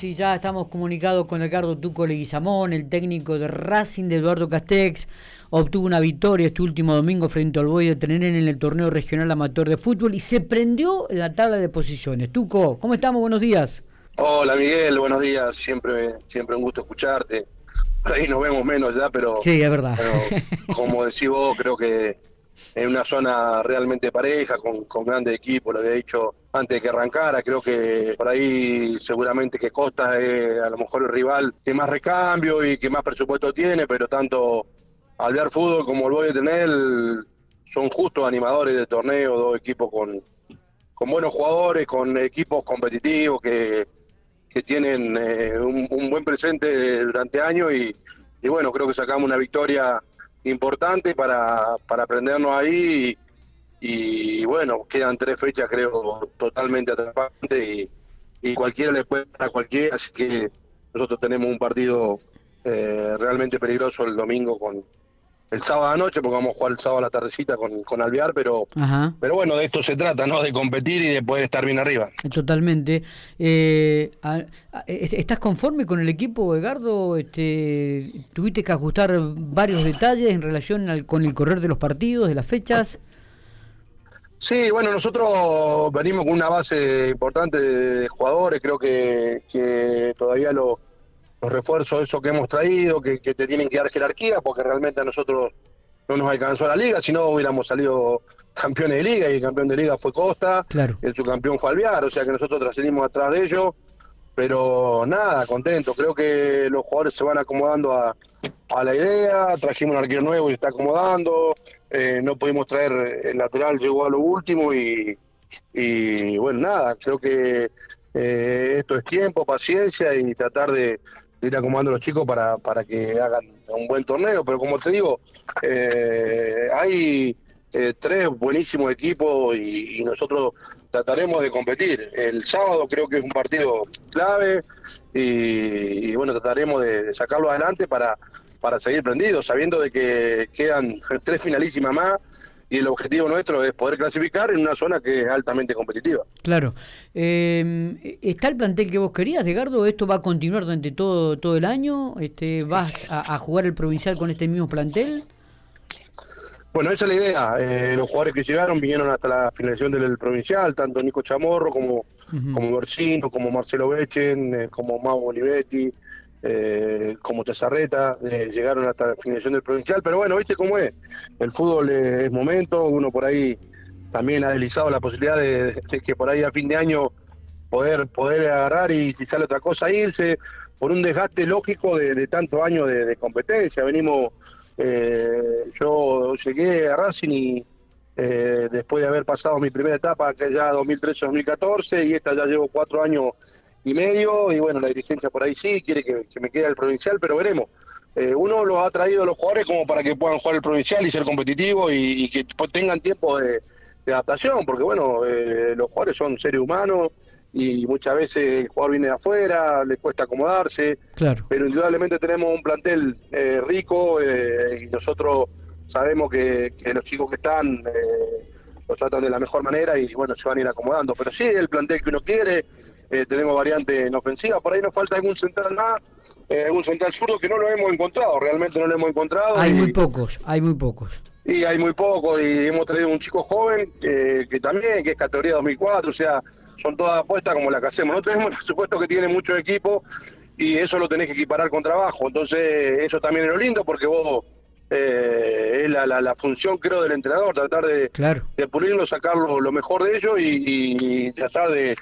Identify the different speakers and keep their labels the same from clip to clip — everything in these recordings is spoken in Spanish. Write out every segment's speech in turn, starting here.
Speaker 1: Sí, ya estamos comunicados con Ricardo Tuco Leguizamón, el técnico de Racing de Eduardo Castex. Obtuvo una victoria este último domingo frente al Boy de Trenén en el torneo regional amateur de fútbol y se prendió la tabla de posiciones. Tuco, ¿cómo estamos? Buenos días.
Speaker 2: Hola Miguel, buenos días. Siempre, siempre un gusto escucharte. Por ahí nos vemos menos ya, pero.
Speaker 1: Sí, es verdad.
Speaker 2: como decís vos, creo que en una zona realmente pareja, con, con grandes equipos, lo había dicho antes de que arrancara, creo que por ahí seguramente que Costa es a lo mejor el rival que más recambio y que más presupuesto tiene, pero tanto Alvear Fútbol como el Boy de Tener son justos animadores de torneo, dos equipos con, con buenos jugadores, con equipos competitivos que, que tienen eh, un, buen presente durante años y, y bueno, creo que sacamos una victoria importante para, para aprendernos ahí y, bueno, quedan tres fechas creo totalmente atrapantes y, cualquiera le puede a cualquiera, así que nosotros tenemos un partido eh, realmente peligroso el domingo con, el sábado anoche, porque vamos a jugar el sábado a la tardecita con, con Alvear, pero, pero bueno, de esto se trata, ¿no? De competir y de poder estar bien arriba.
Speaker 1: Totalmente. Eh, ¿Estás conforme con el equipo, Edgardo? Este, ¿Tuviste que ajustar varios detalles en relación al, con el correr de los partidos, de las fechas?
Speaker 2: Sí, bueno, nosotros venimos con una base importante de jugadores, creo que, que todavía lo los refuerzos, eso que hemos traído, que, te tienen que dar jerarquía, porque realmente a nosotros no nos alcanzó la liga, si no hubiéramos salido campeones de liga y el campeón de liga fue Costa,
Speaker 1: claro.
Speaker 2: el subcampeón fue Alvear, o sea que nosotros trascenimos atrás de ellos, pero nada, contento, creo que los jugadores se van acomodando a, la idea, trajimos un arquero nuevo y está acomodando, eh, no pudimos traer el lateral, llegó a lo último y, y bueno, nada, creo que eh, esto es tiempo, paciencia y tratar de, ir acomodando a los chicos para, para que hagan un buen torneo, pero como te digo, eh, hay eh, tres buenísimos equipos y, nosotros trataremos de competir. El sábado creo que es un partido clave y, bueno, trataremos de, sacarlo adelante para, para seguir prendidos, sabiendo de que quedan tres finalísimas más y el objetivo nuestro es poder clasificar en una zona que es altamente competitiva.
Speaker 1: Claro. Eh, ¿Está el plantel que vos querías, Edgardo? ¿Esto va a continuar durante todo, todo el año? Este, ¿Vas a, jugar el provincial con este mismo plantel?
Speaker 2: Bueno, esa es la idea. Eh, los jugadores que llegaron vinieron hasta la finalización del provincial, tanto Nico Chamorro como, como Bercino, como Marcelo Bechen, eh, como Mau Olivetti, eh, como Tezarreta, eh, llegaron hasta la finalización del provincial, pero bueno, viste cómo es, el fútbol es momento, uno por ahí también ha deslizado la posibilidad de, que por ahí a fin de año poder, poder agarrar y si sale otra cosa irse, por un desgaste lógico de, tantos años de, competencia, venimos, eh, yo llegué a Racing y después de haber pasado mi primera etapa, que ya 2013-2014, y esta ya llevo cuatro años y medio, y bueno, la dirigencia por ahí sí, quiere que, me quede el provincial, pero veremos. Eh, uno lo ha traído a los jugadores como para que puedan jugar el provincial y ser competitivos y, que tengan tiempo de, adaptación, porque bueno, eh, los jugadores son seres humanos y muchas veces el jugador viene de afuera, le cuesta acomodarse,
Speaker 1: claro.
Speaker 2: pero indudablemente tenemos un plantel eh, rico y nosotros sabemos que, que, los chicos que están lo tratan de la mejor manera y bueno, se van a ir acomodando, pero sí, el plantel que uno quiere, eh, tenemos variante en ofensiva, por ahí nos falta algún central más, eh, algún central zurdo que no lo hemos encontrado, realmente no lo hemos encontrado.
Speaker 1: Hay muy pocos, hay muy pocos.
Speaker 2: Y hay muy pocos, y hemos traído un chico joven que también, que es categoría 2004, o sea, son todas apuestas como las que hacemos. No tenemos el presupuesto que tiene muchos equipos y eso lo tenés que equiparar con trabajo, entonces eso también es lo lindo porque vos eh, es la, la, función, creo, del entrenador, tratar de, de pulirlo, sacarlo lo mejor de ellos y, tratar de,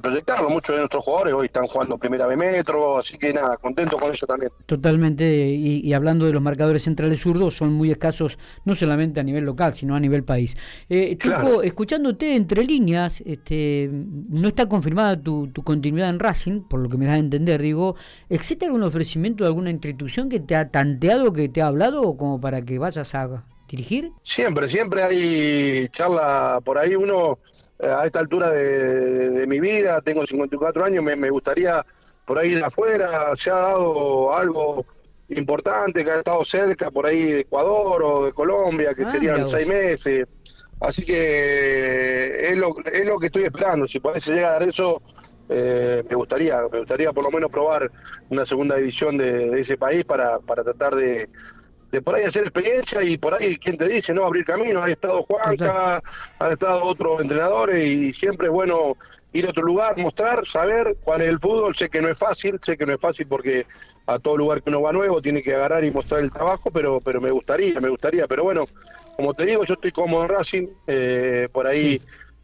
Speaker 2: proyectarlo. Muchos de nuestros jugadores hoy están jugando primera B metro, así que nada, contento con eso también.
Speaker 1: Totalmente, y, hablando de los marcadores centrales zurdos, son muy escasos, no solamente a nivel local, sino a nivel país. Eh, escuchándote entre líneas, este, no está confirmada tu, tu continuidad en Racing, por lo que me das a entender, digo, ¿existe algún ofrecimiento de alguna institución que te ha tanteado, que te ha hablado para que vayas a dirigir?
Speaker 2: Siempre, siempre hay charla por ahí. Uno, eh, a esta altura de, mi vida, tengo 54 años, me, gustaría por ahí ir afuera. Se ha dado algo importante que ha estado cerca, por ahí de Ecuador o de Colombia, que ah, serían seis meses. Así que es lo, es lo que estoy esperando. Si por ahí se llega a eso, eh, me gustaría, me gustaría por lo menos probar una segunda división de, ese país para, para tratar de, de por ahí hacer experiencia y por ahí, quien te dice, no abrir camino, ha estado Juanca, han estado otros entrenadores y siempre es bueno ir a otro lugar, mostrar, saber cuál es el fútbol. Sé que no es fácil, sé que no es fácil porque a todo lugar que uno va nuevo tiene que agarrar y mostrar el trabajo, pero, pero me gustaría, me gustaría. Pero bueno, como te digo, yo estoy cómodo en Racing, eh, por ahí.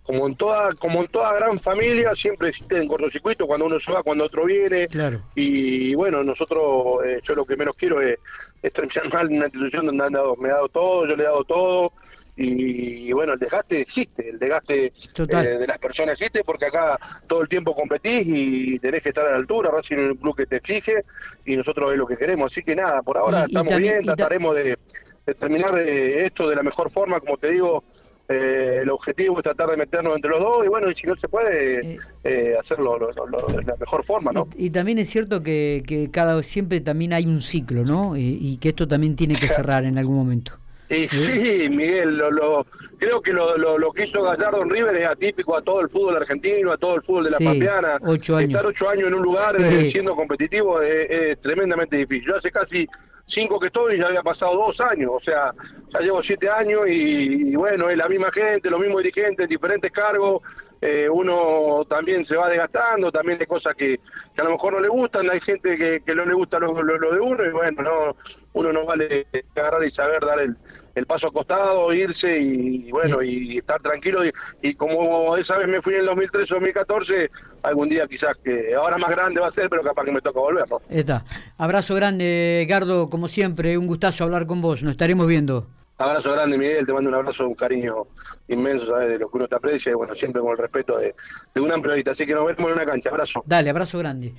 Speaker 2: Como en toda como en toda gran familia, siempre existe en cortocircuito cuando uno se va, cuando otro viene. Y bueno, nosotros, eh, yo lo que menos quiero es, es terminar mal en una institución donde han dado, me ha dado todo, yo le he dado todo. Y, bueno, el desgaste existe, el desgaste eh, de las personas existe porque acá todo el tiempo competís y tenés que estar a la altura, Racing es un club que te exige y nosotros es lo que queremos, así que nada, por ahora estamos bien, trataremos de, terminar eh, esto de la mejor forma, como te digo, eh, el objetivo es tratar de meternos entre los dos y bueno, y si no se puede, hacerlo de la mejor forma, ¿no?
Speaker 1: Y, también es cierto que, que, cada siempre también hay un ciclo, ¿no? y que esto también tiene que cerrar en algún momento.
Speaker 2: Y sí, Miguel, lo, creo que lo, lo, que hizo Gallardo en River es atípico a todo el fútbol argentino, a todo el fútbol de la sí, Estar ocho años en un lugar eh, siendo competitivo es, tremendamente difícil. Yo hace casi cinco que estoy y ya había pasado dos años, o sea, ya llevo siete años y, bueno, es la misma gente, los mismos dirigentes, diferentes cargos, eh, uno también se va desgastando, también hay cosas que, a lo mejor no le gustan, hay gente que, que no le gusta lo, de uno y bueno, no uno no vale agarrar y saber dar el, el paso acostado, irse y, bueno, y estar tranquilo. Y, como esa vez me fui en el 2013 o 2014, algún día quizás que ahora más grande va a ser, pero capaz que me toca volver.
Speaker 1: Está. Abrazo grande, Gardo, como siempre, un gustazo hablar con vos, nos estaremos viendo.
Speaker 2: Abrazo grande, Miguel, te mando un abrazo, un cariño inmenso, ¿sabes? De lo que uno te aprecia y bueno, siempre con el respeto de, de un amplio Así que nos vemos en una cancha. Abrazo.
Speaker 1: Dale, abrazo grande.